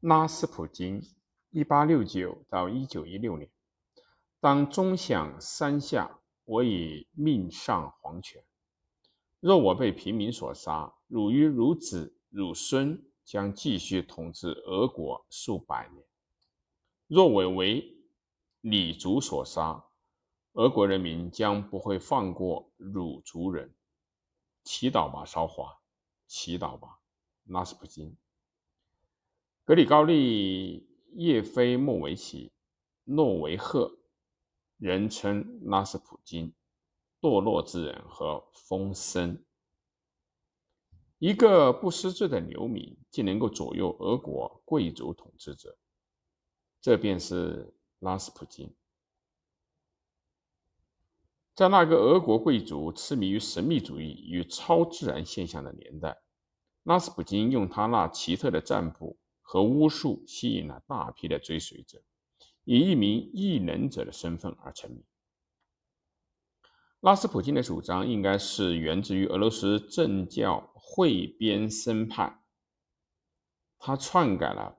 拉斯普京，1869到1916年，当钟响三下，我已命丧黄泉。若我被平民所杀，汝与汝子、汝孙将继续统治俄国数百年；若我为李族所杀，俄国人民将不会放过汝族人。祈祷吧，韶华！祈祷吧，拉斯普京。格里高利·叶菲莫维奇·诺维赫，人称拉斯普京，堕落之人和风声。一个不识字的流民，竟能够左右俄国贵族统治者，这便是拉斯普京。在那个俄国贵族痴迷于神秘主义与超自然现象的年代，拉斯普京用他那奇特的占卜和巫术吸引了大批的追随者，以一名异能者的身份而成名。拉斯普京的主张应该是源自于俄罗斯正教会边僧派，他篡改了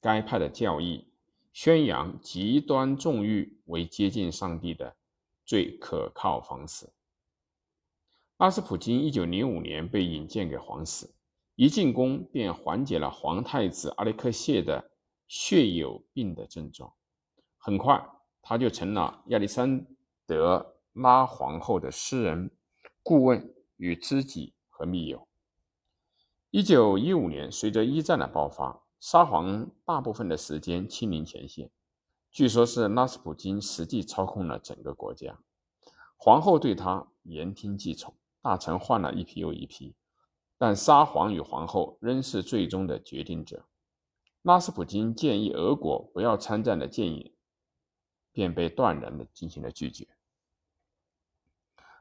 该派的教义，宣扬极端纵欲为接近上帝的。最可靠方式。拉斯普京一九零五年被引荐给皇室，一进宫便缓解了皇太子阿列克谢的血友病的症状。很快，他就成了亚历山德拉皇后的私人顾问与知己和密友。一九一五年，随着一战的爆发，沙皇大部分的时间亲临前线。据说，是拉斯普京实际操控了整个国家。皇后对他言听计从，大臣换了一批又一批，但沙皇与皇后仍是最终的决定者。拉斯普京建议俄国不要参战的建议，便被断然的进行了拒绝。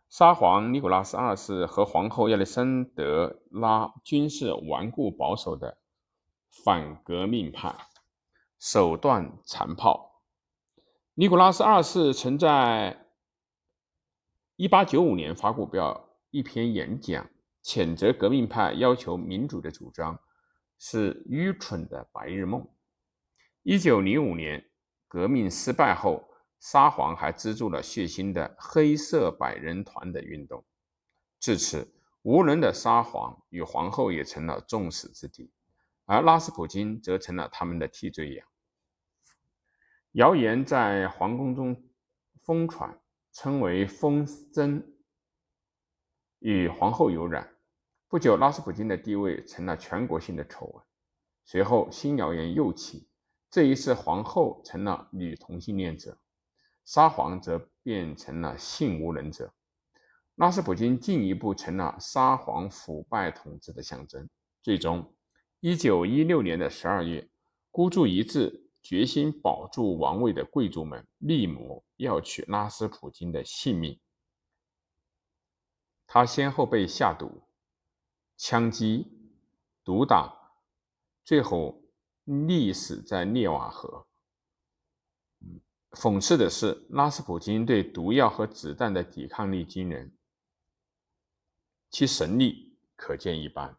沙皇尼古拉斯二世和皇后亚历山德拉均是顽固保守的反革命派，手段残暴。尼古拉斯二世曾在1895年发过表一篇演讲，谴责革命派要求民主的主张是愚蠢的白日梦。1905年革命失败后，沙皇还资助了血腥的黑色百人团的运动。至此，无能的沙皇与皇后也成了众矢之的，而拉斯普京则成了他们的替罪羊。谣言在皇宫中疯传，称为风筝，与皇后有染。不久，拉斯普京的地位成了全国性的丑闻。随后，新谣言又起，这一次皇后成了女同性恋者，沙皇则变成了性无能者。拉斯普京进一步成了沙皇腐败统治的象征。最终，一九一六年的十二月，孤注一掷。决心保住王位的贵族们密谋要取拉斯普京的性命，他先后被下毒、枪击、毒打，最后溺死在涅瓦河。讽刺的是，拉斯普京对毒药和子弹的抵抗力惊人，其神力可见一斑。